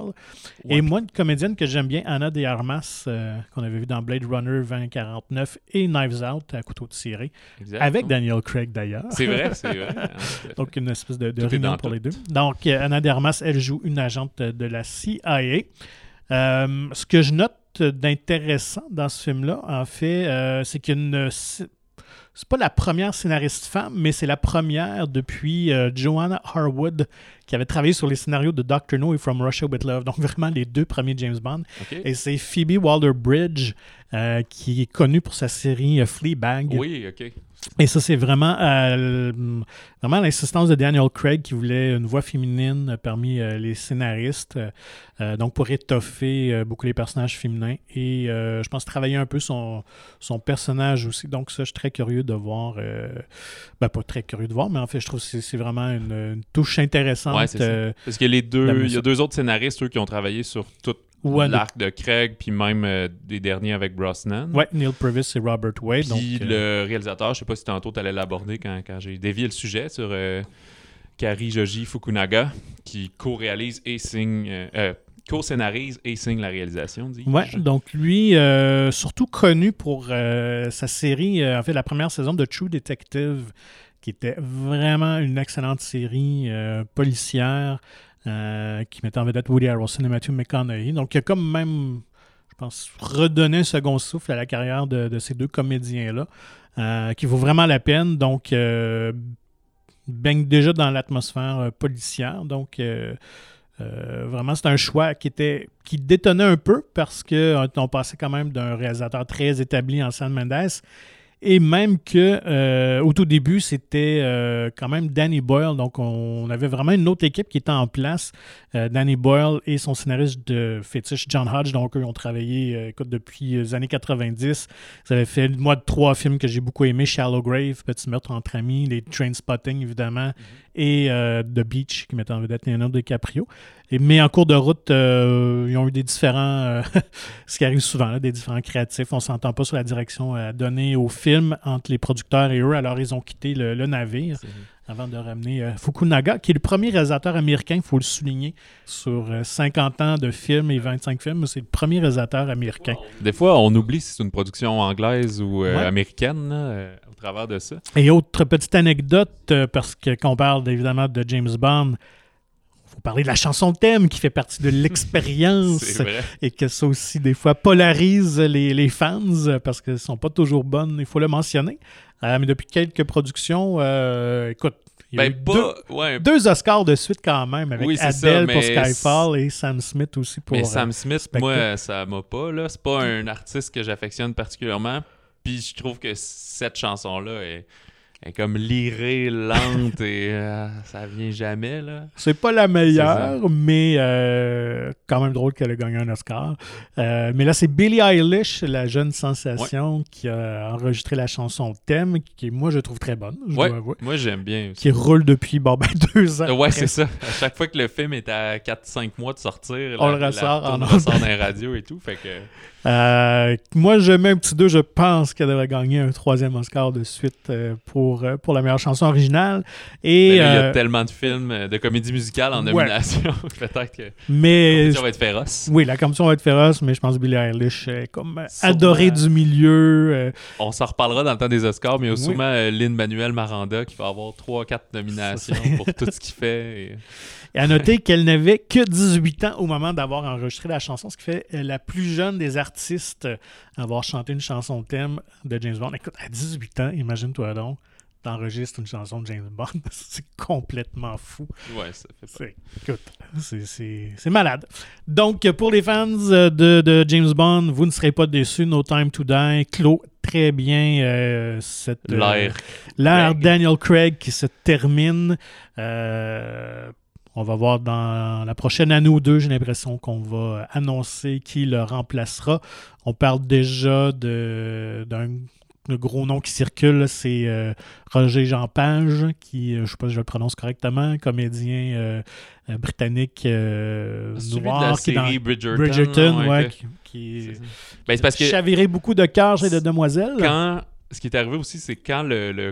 Ouais. Et moi, une comédienne que j'aime bien, Anna de Armas, qu'on avait vu dans Blade Runner 2049 et Knives Out à couteau tiré, Exact. avec Daniel Craig d'ailleurs. C'est vrai, c'est vrai. Effet. Donc, une espèce de, de réunion pour tout. les deux. Donc, Anna de Armas, elle joue une agente de la CIA. Euh, ce que je note d'intéressant dans ce film-là, en fait, euh, c'est qu'il y a une. C'est pas la première scénariste femme, mais c'est la première depuis euh, Joanna Harwood, qui avait travaillé sur les scénarios de Doctor No et From Russia with Love. Donc, vraiment les deux premiers James Bond. Et c'est Phoebe Waller-Bridge, euh, qui est connue pour sa série euh, Fleabag. Oui, OK. Et ça, c'est vraiment, euh, vraiment l'insistance de Daniel Craig qui voulait une voix féminine parmi euh, les scénaristes, euh, donc pour étoffer beaucoup les personnages féminins et je pense travailler un peu son, son personnage aussi. Donc ça, je suis très curieux de voir, ben pas très curieux de voir, mais en fait, je trouve que c'est- c'est vraiment une, une touche intéressante. Ouais, c'est ça. euh, Parce que les deux, il y a deux autres scénaristes, eux, qui ont travaillé sur tout ouais, de- l'arc de Craig, puis même euh, des derniers avec Brosnan. ouais, Neil Purvis et Robert Wade. donc, Puis euh, le réalisateur, je sais pas si tantôt tu allais l'aborder quand, quand j'ai dévié le sujet sur euh, Kari Joji Fukunaga, qui co-réalise et signe, euh, euh, co-scénarise et signe la réalisation, dis Ouais, donc lui, euh, surtout connu pour euh, sa série, euh, en fait, la première saison de True Detective, qui était vraiment une excellente série euh, policière, euh, qui mettait en vedette Woody Harrelson et Matthew McConaughey. Donc, il a comme même, je pense, redonné un second souffle à la carrière de, ces deux comédiens-là, euh, qui vaut vraiment la peine. Donc, baigne déjà dans l'atmosphère policière. Donc, vraiment, c'est un choix qui était qui détonnait un peu parce que euh, on passait quand même d'un réalisateur très établi en San Mendes. Et même que euh, au tout début, c'était euh, quand même Danny Boyle. Donc, on avait vraiment une autre équipe qui était en place. Euh, Danny Boyle et son scénariste de fétiche, John Hodge. Donc, eux ont travaillé depuis les années 90. Ils avaient fait, moi, trois films que j'ai beaucoup aimés Shallow Grave, Petit meurtre entre amis, les Train Spotting, évidemment, et euh, The Beach, qui mettait en vedette Leonardo DiCaprio. Et, mais en cours de route, euh, ils ont eu des différents, euh, ce qui arrive souvent, là, des différents créatifs. On ne s'entend pas sur la direction à donner au film entre les producteurs et eux. Alors, ils ont quitté le, le navire avant de ramener euh, Fukunaga, qui est le premier réalisateur américain, il faut le souligner, sur euh, 50 ans de films et 25 films. C'est le premier réalisateur américain. Des fois, on oublie si c'est une production anglaise ou euh, Ouais. américaine euh, travers de ça. Et autre petite anecdote, euh, parce que quand on parle évidemment de James Bond, faut parler de la chanson thème qui fait partie de l'expérience. Et que ça aussi, des fois, polarise les, les fans parce qu'elles ne sont pas toujours bonnes, il faut le mentionner. Euh, mais depuis quelques productions, euh, écoute, il y a Ben, eu pas. ouais, deux, Oscars de suite quand même, avec Oui, Adele ça, pour Skyfall et Sam Smith aussi pour... mais Sam Smith, moi, ça m'a pas. là. C'est pas un artiste que j'affectionne particulièrement. Puis je trouve que cette chanson-là est, est comme lirée, lente et euh, ça vient jamais. là. C'est pas la meilleure, mais euh, quand même drôle qu'elle ait gagné un Oscar. Euh, mais là, c'est Billie Eilish, la jeune sensation, qui a enregistré la chanson thème, qui moi je trouve très bonne, je Ouais. dois. Moi, j'aime bien aussi. Qui roule depuis bon, ben, deux ans. Ouais, c'est ça. À chaque fois que le film est à 4-5 mois de sortir, On la- le ressort la en ressort dans les radios et tout. Fait que Euh, moi, je mets un petit 2. Je pense qu'elle devrait gagner un troisième Oscar de suite euh, pour, euh, pour la meilleure chanson originale. Et, Mais là, il y a euh, tellement de films euh, de comédie musicale en ouais. nomination. Peut-être que mais ça va être féroce. oui, la compétition va être féroce, mais je pense que Billie Eilish est comme adorée du milieu. On s'en reparlera dans le temps des Oscars, mais il y a Oui. sûrement euh, Lin-Manuel Miranda qui va avoir 3-4 nominations pour tout ce qu'il fait. et- Et à noter qu'elle n'avait que 18 ans au moment d'avoir enregistré la chanson, ce qui fait la plus jeune des artistes à avoir chanté une chanson thème de James Bond. Écoute, à 18 ans, imagine-toi donc, t'enregistres une chanson de James Bond. c'est complètement fou. Ouais, ça fait pas. C'est, malade. Donc, pour les fans euh, de, de James Bond, vous ne serez pas déçus. No Time to Die clôt très bien euh, cette, euh, L'air. l'ère Craig. Daniel Craig qui se termine. Euh, on va voir dans la prochaine année ou deux, j'ai l'impression qu'on va annoncer qui le remplacera. On parle déjà de, d'un le gros nom qui circule, c'est euh, Roger Jean Page, qui, euh, je sais pas si je le prononce correctement, comédien euh, britannique de noir qui est dans Bridgerton. Ouais, qui, parce que chaviré beaucoup de cœurs et de demoiselles. quand ce qui est arrivé aussi, c'est quand le, le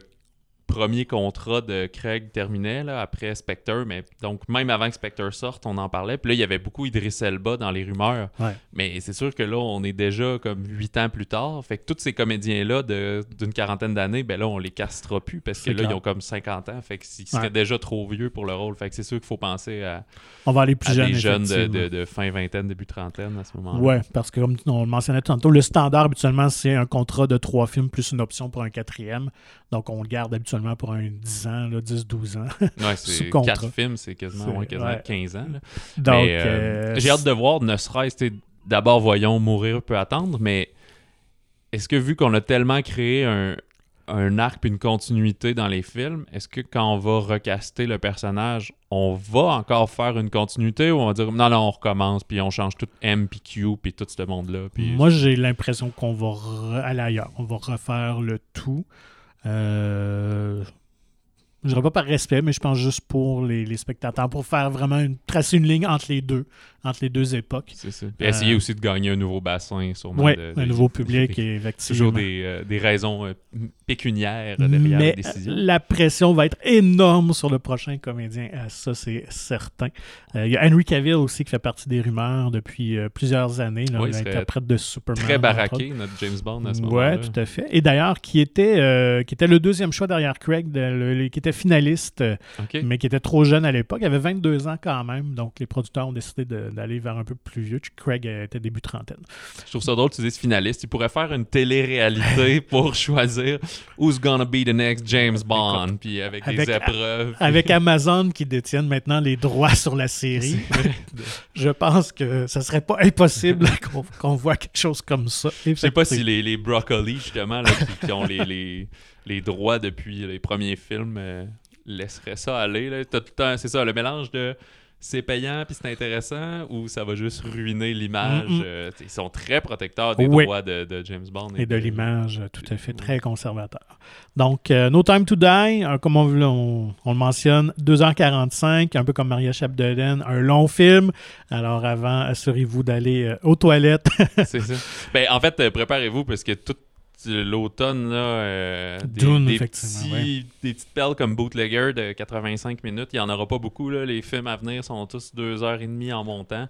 premier contrat de Craig terminait là, après Spectre, mais donc même avant que Spectre sorte, on en parlait. Puis là, il y avait beaucoup Idris Elba dans les rumeurs. Ouais. Mais c'est sûr que là, on est déjà comme huit ans plus tard. Fait que tous ces comédiens-là d'une quarantaine d'années, ben là, on les castrera plus parce que là, clair. ils ont comme 50 ans. Fait qu'ils seraient Ouais. déjà trop vieux pour le rôle. Fait que c'est sûr qu'il faut penser à, On va aller plus à jeune. des jeunes de- de fin vingtaine, début trentaine à ce moment-là. Ouais, parce que comme on le mentionnait tantôt, le standard habituellement, c'est un contrat de trois films plus une option pour un quatrième. Donc on le garde habituellement pour un 10 ans, là, 10-12 ans. Ouais, c'est quatre films, c'est quasiment, C'est- ouais, quasiment ouais. 15 ans. là. Donc euh, euh, j'ai hâte de voir, ne serait-ce d'abord, voyons, mourir peut attendre, mais est-ce que vu qu'on a tellement créé un, un arc puis une continuité dans les films, est-ce que quand on va recaster le personnage, on va encore faire une continuité ou on va dire non, non, on recommence puis on change tout M puis Q puis tout ce monde-là? Puis... Moi, j'ai l'impression qu'on va aller ailleurs. On va refaire le tout. Euh, je dirais pas par respect, mais je pense juste pour les, les spectateurs, pour faire vraiment une, tracer une ligne entre les deux, entre les deux époques. c'est ça. Puis essayer Euh, aussi de gagner un nouveau bassin, sûrement. Oui, un nouveau public, des- et effectivement. Toujours des, euh, des raisons euh, pécuniaires derrière Mais les décisions. la pression va être énorme sur le prochain comédien, ça c'est certain. Il y a Henry Cavill aussi qui fait partie des rumeurs depuis plusieurs années, là, Oui, l'interprète de Superman. Très baraqué, notre James Bond à ce moment-là. Ouais, tout à fait. Et d'ailleurs, qui était, qui était le deuxième choix derrière Craig, de- le- qui était finaliste, euh, mais qui était trop jeune à l'époque. Il avait 22 ans quand même, donc les producteurs ont décidé d'aller vers un peu plus vieux. Craig était début trentaine. Je trouve ça drôle que tu dises finaliste. Il pourrait faire une télé-réalité pour choisir who's gonna be the next James Bond, puis avec, avec- des épreuves. Avec Amazon qui détiennent maintenant les droits sur la série, je pense que ça serait pas impossible qu'on voit quelque chose comme ça. Je sais pas si les, les Broccoli, justement, là, qui, qui ont les, les, les droits depuis les premiers films, euh, laisseraient ça aller. là. T'as tout le temps, c'est ça, le mélange de c'est payant puis c'est intéressant ou ça va juste ruiner l'image. Euh, ils sont très protecteurs des Oui. droits de, de James Bond. et de l'image, euh, tout à fait, très conservateur. Donc, euh, No Time to Die, comme on, on- on le mentionne, 2h45, un peu comme Maria Chapdelaine, un long film. Alors, avant, assurez-vous d'aller aux toilettes. C'est ça. Ben, en fait, préparez-vous parce que tout l'automne, là, euh, des, Dune, des effectivement, petits- des petites perles comme Bootlegger de 85 minutes, il n'y en aura pas beaucoup. Là. Les films à venir sont tous deux heures et demie en montant.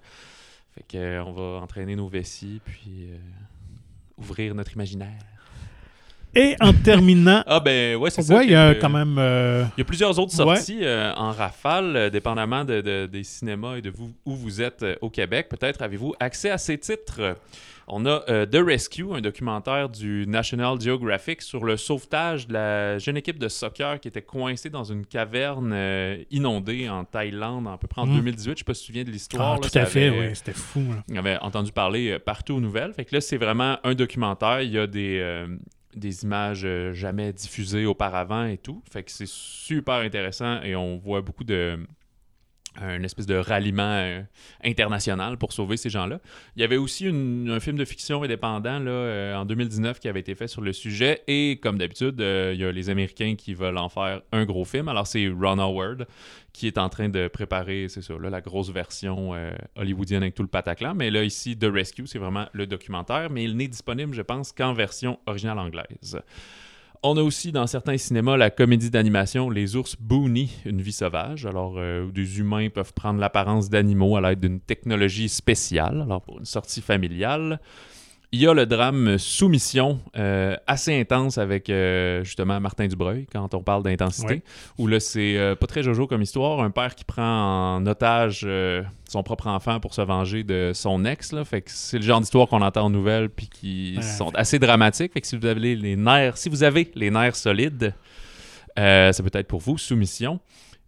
Fait que, euh, on va entraîner nos vessies puis euh, ouvrir notre imaginaire. Et en terminant, Ah ben ouais, c'est ça. il y a quand même... il y a plusieurs autres sorties en rafale, dépendamment de, de- des cinémas et de vous, où vous êtes au Québec. Peut-être avez-vous accès à ces titres. On a euh, The Rescue, un documentaire du National Geographic sur le sauvetage de la jeune équipe de soccer qui était coincée dans une caverne euh, inondée en Thaïlande à peu près en Mm. 2018. Je sais pas si tu te souviens de l'histoire. ah, tout à fait, oui, c'était fou. là. on avait entendu parler euh, partout aux nouvelles. Fait que là, c'est vraiment un documentaire. Il y a des, des images jamais diffusées auparavant et tout. Fait que c'est super intéressant et on voit beaucoup de un espèce de ralliement euh, international pour sauver ces gens-là. Il y avait aussi un film de fiction indépendant là, euh, en 2019 qui avait été fait sur le sujet et comme d'habitude, euh, il y a les Américains qui veulent en faire un gros film. Alors c'est Ron Howard qui est en train de préparer, c'est ça, la grosse version hollywoodienne avec tout le pataclan. Mais là, ici, The Rescue, c'est vraiment le documentaire, mais il n'est disponible, je pense, qu'en version originale anglaise. On a aussi dans certains cinémas la comédie d'animation Les ours Booney, une vie sauvage. Alors, euh, où des humains peuvent prendre l'apparence d'animaux à l'aide d'une technologie spéciale, alors pour une sortie familiale. Il y a le drame Soumission, euh, assez intense avec euh, justement Martin Dubreuil, quand on parle d'intensité, Ouais. où là c'est euh, pas très jojo comme histoire, un père qui prend en otage son propre enfant pour se venger de son ex, là. fait que c'est le genre d'histoire qu'on entend en nouvelles puis qui Ouais. sont assez dramatiques, fait que si vous avez les nerfs, si vous avez les nerfs solides, ça peut être pour vous, Soumission.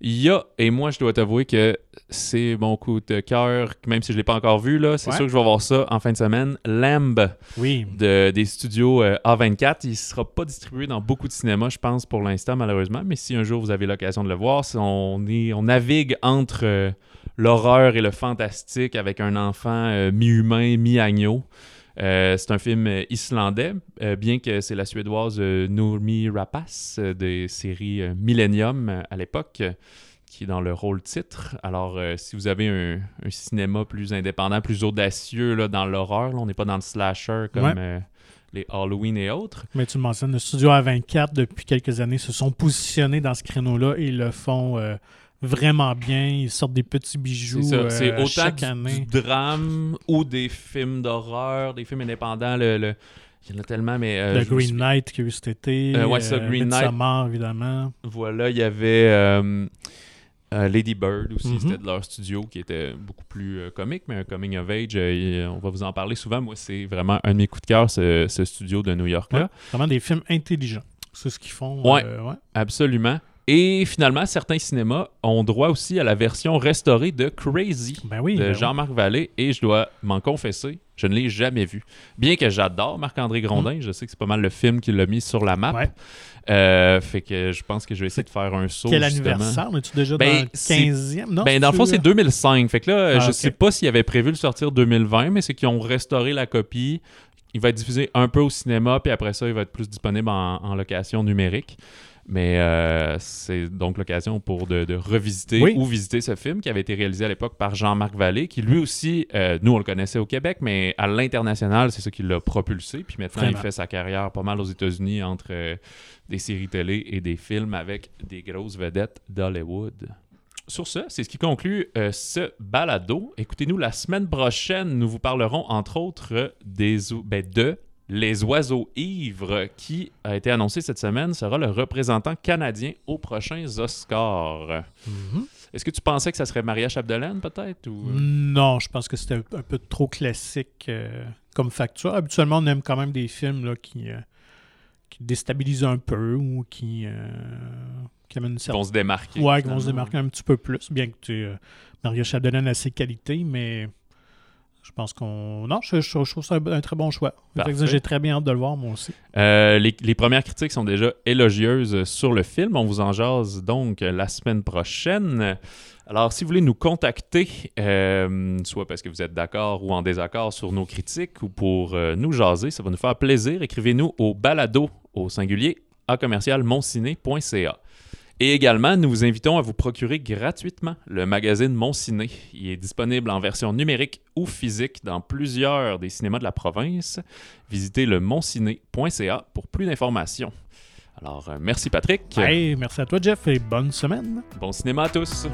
Il y a, et moi je dois t'avouer que c'est mon coup de cœur, même si je ne l'ai pas encore vu, là, c'est Ouais. sûr que je vais voir ça en fin de semaine. Lamb Oui, de, des studios euh, A24. Il ne sera pas distribué dans beaucoup de cinémas, je pense, pour l'instant, malheureusement. Mais si un jour vous avez l'occasion de le voir, on, est, on navigue entre euh, l'horreur et le fantastique avec un enfant euh, mi-humain, mi-agneau. Euh, c'est un film islandais, euh, bien que c'est la suédoise euh, Noomi Rapace euh, des séries Millennium à l'époque, qui est dans le rôle titre. Alors, si vous avez un, un cinéma plus indépendant, plus audacieux là, dans l'horreur, on n'est pas dans le slasher comme Ouais. les Halloween et autres. Mais tu mentionnes, le studio A24, depuis quelques années, se sont positionnés dans ce créneau-là et le font vraiment bien. Ils sortent des petits bijoux C'est ça. euh, C'est autant chaque année. du drame ou des films d'horreur, des films indépendants. Le, le- Il y en a tellement, mais... euh, le Green Knight qu'il y a eu cet été. Euh, ouais, ça, Green Knight. Évidemment. Voilà, il y avait euh, euh, Lady Bird aussi, Mhm. c'était de leur studio qui était beaucoup plus euh, comique, mais un coming of age. euh, on va vous en parler souvent. Moi, c'est vraiment un de mes coups de cœur, ce, ce studio de New York-là. Ouais. Vraiment des films intelligents. C'est ce qu'ils font. Euh, ouais. Absolument. Et finalement, certains cinémas ont droit aussi à la version restaurée de Crazy Ben oui. de ben oui. Jean-Marc Vallée et je dois m'en confesser, je ne l'ai jamais vu. Bien que j'adore Marc-André Grondin, je sais que c'est pas mal le film qui l'a mis sur la map. Mm. Ouais. Euh, fait que je pense que je vais essayer de faire un saut. Quel justement. anniversaire? On est-tu déjà Ben, dans le c'est- 15e? Non, Ben, dans le fond, c'est c'est 2005. Fait que là, Ah, je ok. sais pas s'ils avaient prévu le sortir 2020, mais c'est qu'ils ont restauré la copie. Il va être diffusé un peu au cinéma, puis après ça, il va être plus disponible en, en location numérique. Mais euh, c'est donc l'occasion pour de, de revisiter Oui. ou visiter ce film qui avait été réalisé à l'époque par Jean-Marc Vallée, qui lui aussi, euh, nous on le connaissait au Québec, mais à l'international, c'est ça qui l'a propulsé. Puis maintenant, Vraiment. il fait sa carrière pas mal aux États-Unis entre euh, des séries télé et des films avec des grosses vedettes d'Hollywood. Sur ce, c'est ce qui conclut ce balado. Écoutez-nous la semaine prochaine. Nous vous parlerons entre autres des, ben, de Les Oiseaux Ivres qui a été annoncé cette semaine sera le représentant canadien aux prochains Oscars. Mhm. Est-ce que tu pensais que ça serait Maria Chapdelaine peut-être ou... Non, je pense que c'était un peu trop classique euh, comme facture. Habituellement, on aime quand même des films là, qui, euh, qui déstabilisent un peu ou qui, euh, qui amènent une Qui certaine... vont se démarquer Ouais, qui vont se démarquer un petit peu plus, bien que tu Maria Chapdelaine a ses qualités, mais je pense qu'on... Non, je, je- je trouve ça un, un très bon choix. J'ai très bien hâte de le voir, moi aussi. Euh, les, les premières critiques sont déjà élogieuses sur le film. On vous en jase donc la semaine prochaine. Alors, si vous voulez nous contacter, euh, soit parce que vous êtes d'accord ou en désaccord sur nos critiques ou pour euh, nous jaser, ça va nous faire plaisir. Écrivez-nous au balado au singulier à commercial Et également, nous vous invitons à vous procurer gratuitement le magazine Mon Ciné. Il est disponible en version numérique ou physique dans plusieurs des cinémas de la province. Visitez le monciné.ca pour plus d'informations. Alors, euh, merci Patrick. Hey, merci à toi, Jeff, et bonne semaine. Bon cinéma à tous.